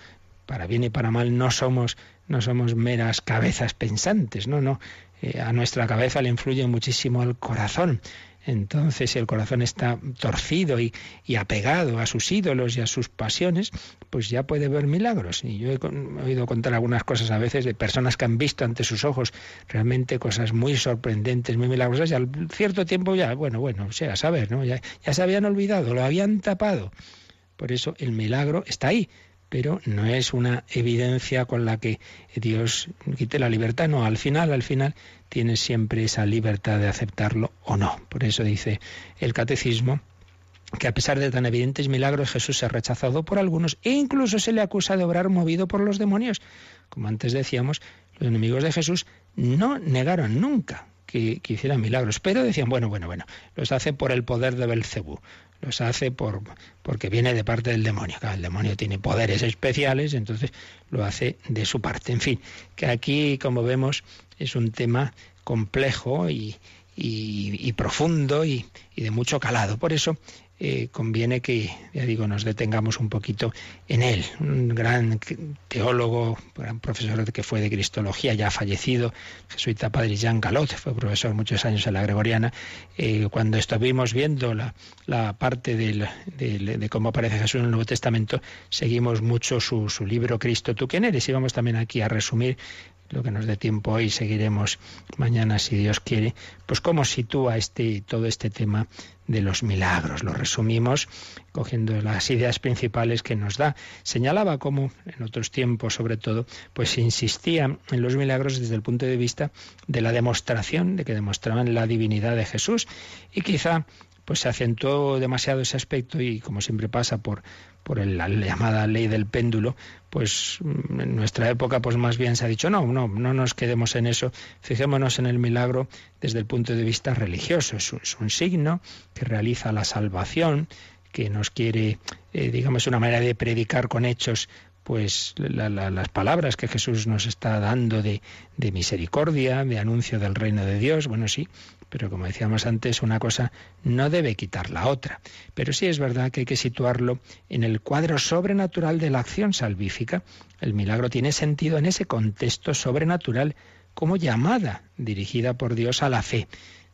para bien y para mal, no somos, no somos meras cabezas pensantes, no, no. Eh, a nuestra cabeza le influye muchísimo el corazón. Entonces, el corazón está torcido y, apegado a sus ídolos y a sus pasiones, pues ya puede ver milagros. Y yo he, oído contar algunas cosas a veces de personas que han visto ante sus ojos realmente cosas muy sorprendentes, muy milagrosas, y al cierto tiempo ya, bueno, bueno, o sea, saber, ¿no? Ya, ya se habían olvidado, lo habían tapado. Por eso el milagro está ahí, pero no es una evidencia con la que Dios quite la libertad, no, al final, al final tienes siempre esa libertad de aceptarlo o no. Por eso dice el catecismo que a pesar de tan evidentes milagros Jesús se ha rechazado por algunos e incluso se le acusa de obrar movido por los demonios. Como antes decíamos, los enemigos de Jesús no negaron nunca que, que hiciera milagros, pero decían, bueno, bueno, bueno, los hace por el poder de Belcebú, los hace por, porque viene de parte del demonio. el demonio tiene poderes especiales, entonces lo hace de su parte. En fin, que aquí, como vemos, es un tema complejo y, y, profundo y, y, de mucho calado. Por eso eh, conviene que, ya digo, nos detengamos un poquito en él. Un gran teólogo, gran profesor que fue de Cristología, ya fallecido, jesuita padre Jean Galot, fue profesor muchos años en la Gregoriana. Eh, cuando estuvimos viendo la, la parte de cómo aparece Jesús en el Nuevo Testamento, seguimos mucho su, su libro Cristo, tú quién eres, y vamos también aquí a resumir lo que nos dé tiempo hoy, seguiremos mañana si Dios quiere, pues cómo sitúa este, todo este tema de los milagros. Lo resumimos cogiendo las ideas principales que nos da. Señalaba cómo en otros tiempos, sobre todo, pues insistía en los milagros desde el punto de vista de la demostración, de que demostraban la divinidad de Jesús y quizá pues se acentuó demasiado ese aspecto y como siempre pasa por, por la llamada ley del péndulo, pues mm, en nuestra época pues más bien se ha dicho no, no, no nos quedemos en eso, fijémonos en el milagro desde el punto de vista religioso, es un, signo que realiza la salvación, que nos quiere, eh, digamos, una manera de predicar con hechos pues las palabras que Jesús nos está dando de, de, misericordia, de anuncio del reino de Dios, bueno, sí, pero como decíamos antes, una cosa no debe quitar la otra. Pero sí es verdad que hay que situarlo en el cuadro sobrenatural de la acción salvífica. El milagro tiene sentido en ese contexto sobrenatural como llamada dirigida por Dios a la fe.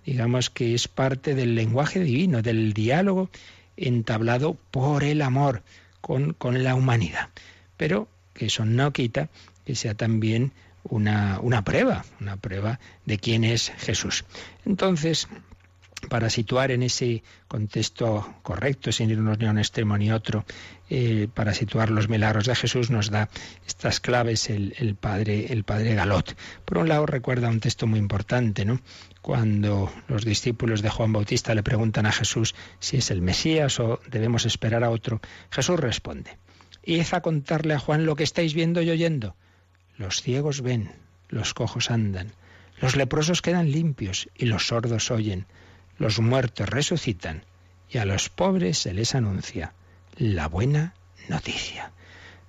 Digamos que es parte del lenguaje divino, del diálogo entablado por el amor con, con la humanidad. Pero que eso no quita que sea también una, una prueba, una prueba de quién es Jesús. Entonces, para situar en ese contexto correcto, sin irnos ni a un extremo ni otro, eh, para situar los milagros de Jesús, nos da estas claves el, el, padre, el padre Galot. Por un lado, recuerda un texto muy importante, ¿no? Cuando los discípulos de Juan Bautista le preguntan a Jesús si es el Mesías o debemos esperar a otro, Jesús responde: Id a contarle a Juan lo que estáis viendo y oyendo. Los ciegos ven, los cojos andan, los leprosos quedan limpios y los sordos oyen, los muertos resucitan y a los pobres se les anuncia la buena noticia.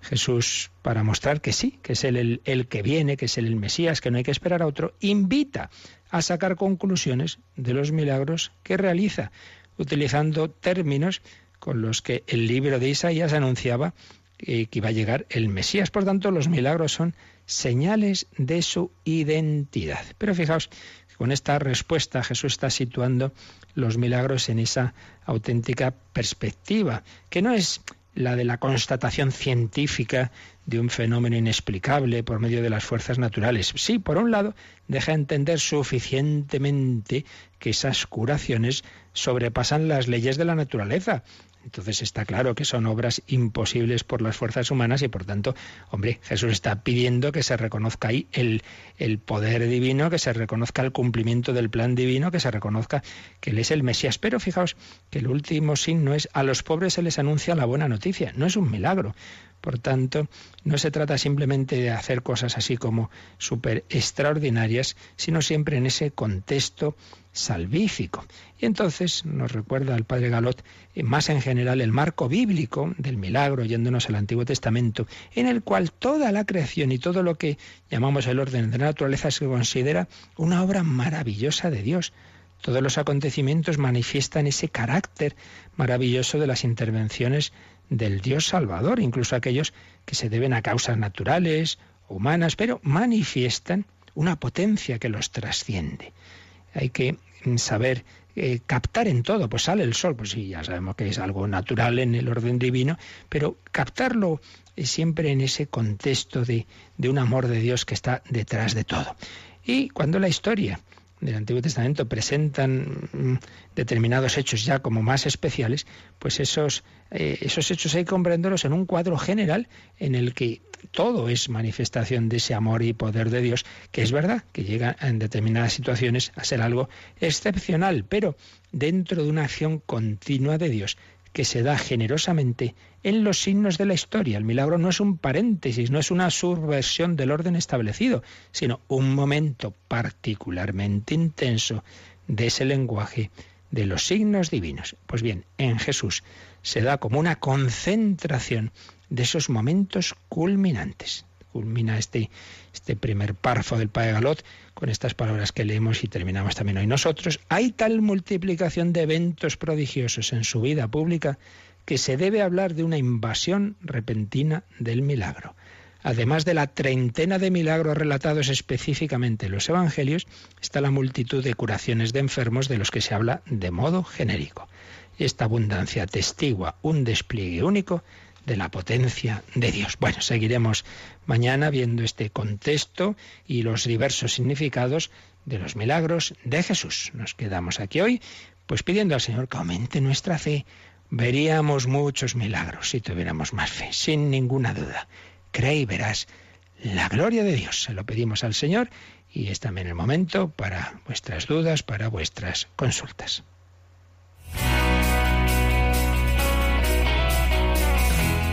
Jesús, para mostrar que sí, que es el, el, que viene, que es el, el Mesías, que no hay que esperar a otro, invita a sacar conclusiones de los milagros que realiza, utilizando términos con los que el libro de Isaías anunciaba que iba a llegar el Mesías. Por tanto, los milagros son señales de su identidad. Pero fijaos, con esta respuesta Jesús está situando los milagros en esa auténtica perspectiva, que no es la de la constatación científica de un fenómeno inexplicable por medio de las fuerzas naturales. Sí, por un lado, deja entender suficientemente que esas curaciones sobrepasan las leyes de la naturaleza entonces está claro que son obras imposibles por las fuerzas humanas y por tanto, hombre, Jesús está pidiendo que se reconozca ahí el, poder divino, que se reconozca el cumplimiento del plan divino, que se reconozca que Él es el Mesías. Pero fijaos que el último signo es a los pobres se les anuncia la buena noticia, no es un milagro. Por tanto, no se trata simplemente de hacer cosas así como súper extraordinarias, sino siempre en ese contexto salvífico. Y entonces nos recuerda el padre Galot eh, más en general el marco bíblico del milagro, yéndonos al Antiguo Testamento, en el cual toda la creación y todo lo que llamamos el orden de la naturaleza se considera una obra maravillosa de Dios. Todos los acontecimientos manifiestan ese carácter maravilloso de las intervenciones del Dios Salvador, incluso aquellos que se deben a causas naturales, humanas, pero manifiestan una potencia que los trasciende. Hay que saber eh, captar en todo, pues sale el sol, pues sí, ya sabemos que es algo natural en el orden divino, pero captarlo siempre en ese contexto de, de un amor de Dios que está detrás de todo. Y cuando la historia del Antiguo Testamento presentan mm, determinados hechos ya como más especiales, pues esos, eh, esos hechos hay que comprenderlos en un cuadro general en el que todo es manifestación de ese amor y poder de Dios, que es verdad que llega en determinadas situaciones a ser algo excepcional, pero dentro de una acción continua de Dios que se da generosamente en los signos de la historia. El milagro no es un paréntesis, no es una subversión del orden establecido, sino un momento particularmente intenso de ese lenguaje de los signos divinos. Pues bien, en Jesús se da como una concentración de esos momentos culminantes, culmina este, este primer párrafo del Padre Galot con estas palabras que leemos y terminamos también hoy nosotros. Hay tal multiplicación de eventos prodigiosos en su vida pública que se debe hablar de una invasión repentina del milagro. Además de la treintena de milagros relatados específicamente en los Evangelios, está la multitud de curaciones de enfermos de los que se habla de modo genérico. Esta abundancia testigua un despliegue único de la potencia de Dios. Bueno, seguiremos mañana viendo este contexto y los diversos significados de los milagros de Jesús. Nos quedamos aquí hoy, pues pidiendo al Señor que aumente nuestra fe. Veríamos muchos milagros si tuviéramos más fe, sin ninguna duda. Cree y verás la gloria de Dios. Se lo pedimos al Señor y es también el momento para vuestras dudas, para vuestras consultas.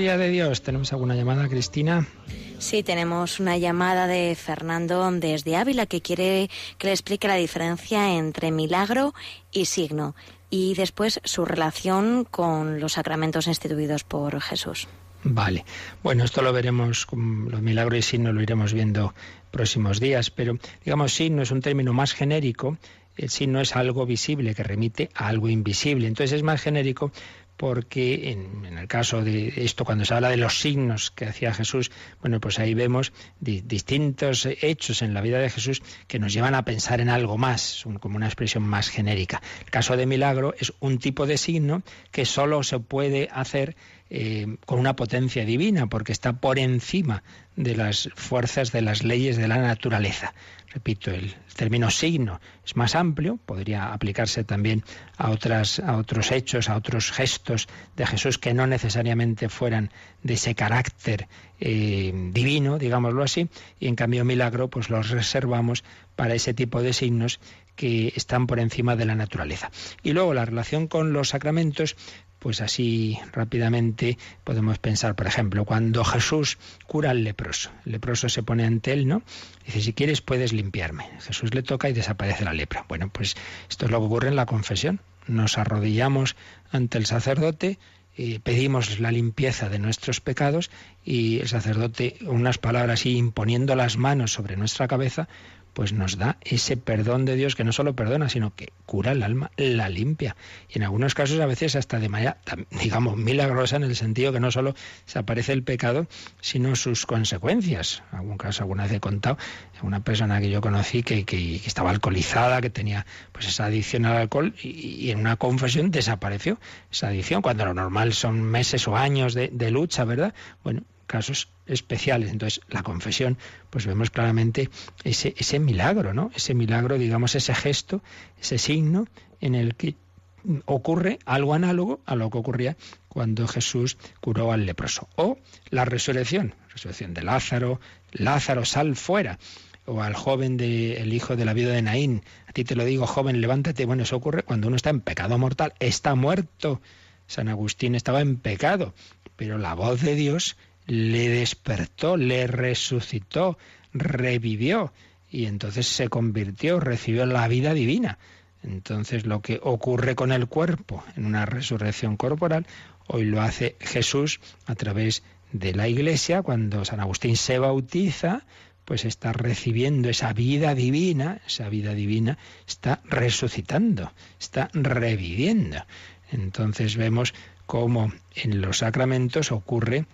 gloria de Dios. ¿Tenemos alguna llamada, Cristina? Sí, tenemos una llamada de Fernando desde Ávila que quiere que le explique la diferencia entre milagro y signo y después su relación con los sacramentos instituidos por Jesús. Vale. Bueno, esto lo veremos, los milagros y signo lo iremos viendo próximos días, pero digamos signo es un término más genérico el signo es algo visible que remite a algo invisible. Entonces es más genérico porque en, el caso de esto, cuando se habla de los signos que hacía Jesús, bueno, pues ahí vemos distintos hechos en la vida de Jesús que nos llevan a pensar en algo más, como una expresión más genérica. El caso de milagro es un tipo de signo que solo se puede hacer eh, con una potencia divina, porque está por encima de las fuerzas de las leyes de la naturaleza. Repito, el término signo es más amplio, podría aplicarse también a, otras, a otros hechos, a otros gestos de Jesús que no necesariamente fueran de ese carácter eh, divino, digámoslo así, y en cambio milagro pues los reservamos para ese tipo de signos que están por encima de la naturaleza. Y luego la relación con los sacramentos, pues así rápidamente podemos pensar, por ejemplo, cuando Jesús cura al leproso. El leproso se pone ante él, ¿no? Dice, si quieres puedes limpiarme. Jesús le toca y desaparece la lepra. Bueno, pues esto es lo que ocurre en la confesión. Nos arrodillamos ante el sacerdote, pedimos la limpieza de nuestros pecados y el sacerdote unas palabras y imponiendo las manos sobre nuestra cabeza, pues nos da ese perdón de Dios que no solo perdona, sino que cura el alma, la limpia. Y en algunos casos a veces hasta de manera, digamos, milagrosa en el sentido que no solo desaparece el pecado, sino sus consecuencias. En algún caso alguna vez he contado, una persona que yo conocí que, que, estaba alcoholizada, que tenía pues esa adicción al alcohol y, en una confesión desapareció esa adicción, cuando lo normal son meses o años de, de lucha, ¿verdad? Bueno, casos especiales. Entonces, la confesión, pues vemos claramente ese, ese milagro, ¿no? Ese milagro, digamos, ese gesto, ese signo en el que ocurre algo análogo a lo que ocurría cuando Jesús curó al leproso. O la resurrección, resurrección de Lázaro, Lázaro, sal fuera. O al joven del hijo de la vida de Naín, a ti te lo digo, joven, levántate. Bueno, eso ocurre cuando uno está en pecado mortal, está muerto. San Agustín estaba en pecado, pero la voz de Dios le despertó, le resucitó, revivió y entonces se convirtió, recibió la vida divina. Entonces lo que ocurre con el cuerpo en una resurrección corporal, hoy lo hace Jesús a través de la iglesia, cuando San Agustín se bautiza, pues está recibiendo esa vida divina, esa vida divina está resucitando, está reviviendo. Entonces vemos cómo en los sacramentos ocurre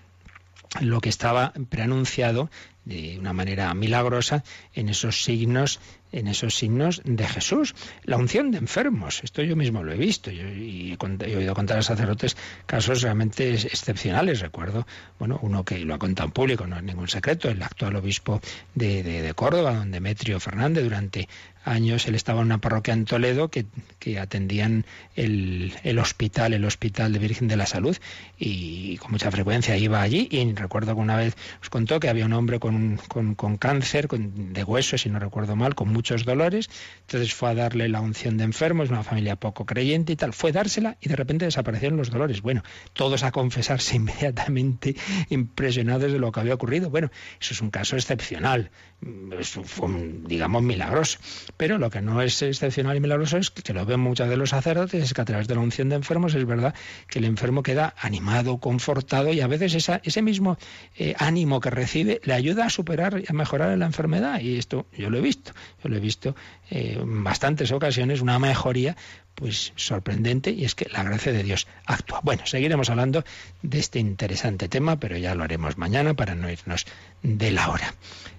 lo que estaba preanunciado de una manera milagrosa en esos signos en esos signos de Jesús. La unción de enfermos, esto yo mismo lo he visto yo, y he, oído contar a sacerdotes casos realmente excepcionales. Recuerdo, bueno, uno que lo ha contado en público, no es ningún secreto, el actual obispo de, de Córdoba, don Demetrio Fernández, durante años él estaba en una parroquia en Toledo que, que atendían el, el, hospital, el Hospital de Virgen de la Salud, y con mucha frecuencia iba allí. Y recuerdo que una vez os contó que había un hombre con, con, cáncer con, de hueso, si no recuerdo mal, con muchos dolores. Entonces fue a darle la unción de enfermos, una familia poco creyente y tal. Fue dársela y de repente desaparecieron los dolores. Bueno, todos a confesarse inmediatamente, impresionados de lo que había ocurrido. Bueno, eso es un caso excepcional, fue, digamos, milagroso. Pero lo que no es excepcional y milagroso es que lo ven muchas de los sacerdotes, es que a través de la unción de enfermos es verdad que el enfermo queda animado, confortado y a veces ese mismo eh, ánimo que recibe le a superar y a mejorar la enfermedad. Y esto yo lo he visto, yo lo he visto eh, en bastantes ocasiones, una mejoría pues sorprendente y es que la gracia de Dios actúa. Bueno, seguiremos hablando de este interesante tema, pero ya lo haremos mañana para no irnos de la hora.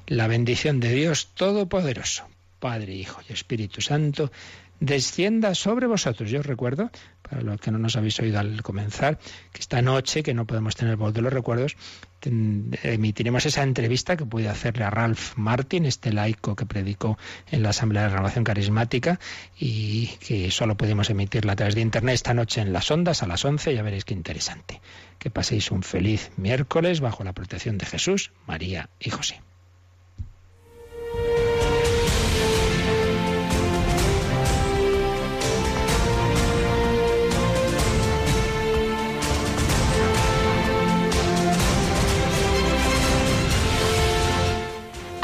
La bendición de Dios Todopoderoso, Padre, Hijo y Espíritu Santo, descienda sobre vosotros. Yo os recuerdo, para los que no nos habéis oído al comenzar, que esta noche, que no podemos tener voz de los recuerdos, emitiremos esa entrevista que pude hacerle a Ralph Martin, este laico que predicó en la Asamblea de Renovación Carismática y que solo pudimos emitirla a través de Internet esta noche en las ondas a las 11, ya veréis qué interesante. Que paséis un feliz miércoles bajo la protección de Jesús, María y José.